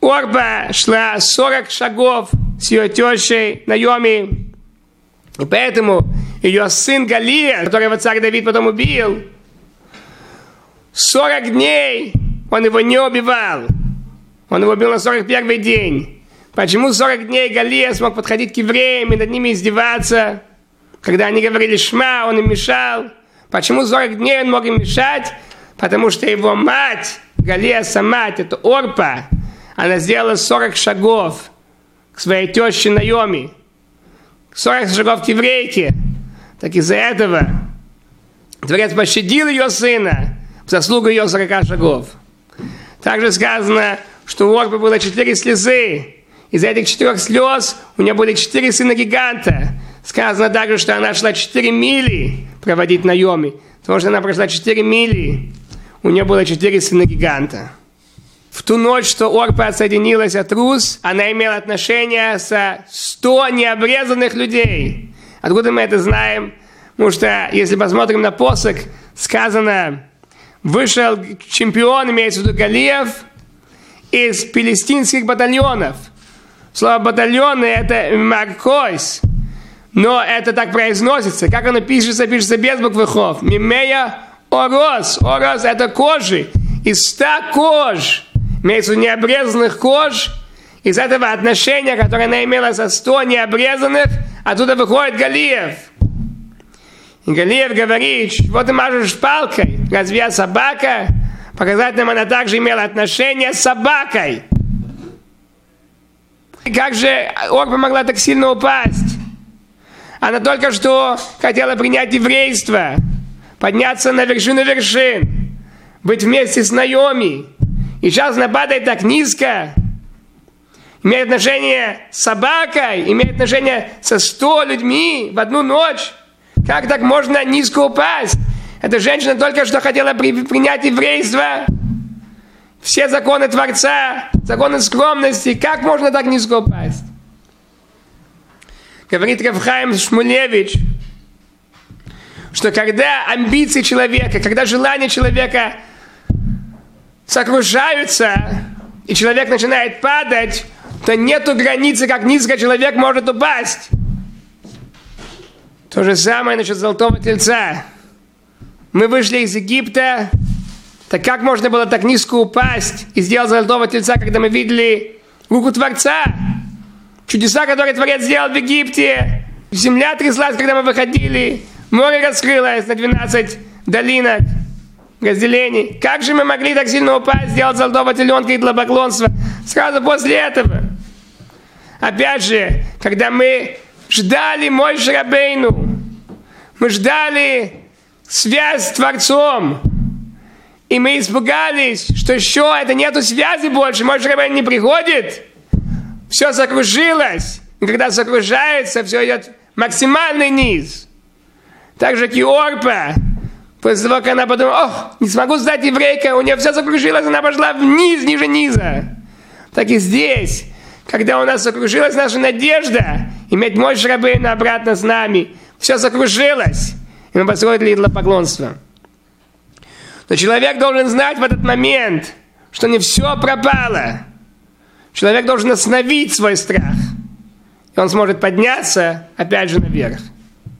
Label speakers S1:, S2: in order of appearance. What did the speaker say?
S1: Орба шла 40 шагов с ее тещей Наоми. И поэтому ее сын Галия, которого царь Давид потом убил, 40 дней он его не убивал. Он его убил на 41 день. Почему 40 дней Галия смог подходить к евреям и над ними издеваться? Когда они говорили «шма», он им мешал. Почему 40 дней он мог им мешать? Потому что его мать, Галия мать, это Орпа, она сделала 40 шагов к своей теще Наоми. 40 шагов к еврейке. Так из-за этого Творец пощадил ее сына в заслугу ее 40 шагов. Также сказано, что у Орпы было четыре слезы. Из этих четырех слез у нее были четыре сына гиганта. Сказано также, что она шла четыре мили проводить на Йоме. Потому что она прошла четыре мили, у нее было четыре сына гиганта. Ту ночь, что Орпа отсоединилась от Рус, она имела отношения со сто необрезанных людей. Откуда мы это знаем? Потому что, если посмотрим на посок, сказано, вышел чемпион, имеется в виду Галиев, из палестинских батальонов. Слово батальоны – это маркойс. Но это так произносится. Как оно пишется? Пишется без буквы хов. Мимея орос. Орос – это кожи. Из ста кож имеется необрезанных кож, из этого отношения, которое она имела со сто необрезанных, оттуда выходит Галиев. И Галиев говорит, вот ты мажешь палкой, разве я собака? Показать нам, она также имела отношение с собакой. И как же Орба могла так сильно упасть? Она только что хотела принять еврейство, подняться на вершину вершин, быть вместе с Наоми. И сейчас она падает так низко, имеет отношение с собакой, имеет отношение со сто людьми в одну ночь. Как так можно низко упасть? Эта женщина только что хотела при, принять еврейство. Все законы Творца, законы скромности. Как можно так низко упасть? Говорит Равхаим Шмулевич, что когда амбиции человека, когда желания человека сокрушаются, и человек начинает падать, то нету границы, как низко человек может упасть. То же самое насчет золотого тельца. Мы вышли из Египта, так как можно было так низко упасть и сделать золотого тельца, когда мы видели руку Творца? Чудеса, которые Творец сделал в Египте. Земля тряслась, когда мы выходили. Море раскрылось на 12 долинок разделений. Как же мы могли так сильно упасть, сделать золотого теленка и поклонства сразу после этого? Опять же, когда мы ждали мой Шрабейну, мы ждали связь с Творцом, и мы испугались, что еще это нету связи больше, мой Шрабейн не приходит, все закружилось, и когда закружается, все идет максимальный низ. Так же Киорпа, после того, как она подумала, ох, не смогу стать еврейкой, у нее все закружилось, она пошла вниз, ниже низа. Так и здесь, когда у нас закружилась наша надежда, иметь мощь Рабейна обратно с нами, все закружилось, и мы построили идолопоклонство. Но человек должен знать в этот момент, что не все пропало. Человек должен остановить свой страх. И он сможет подняться опять же наверх.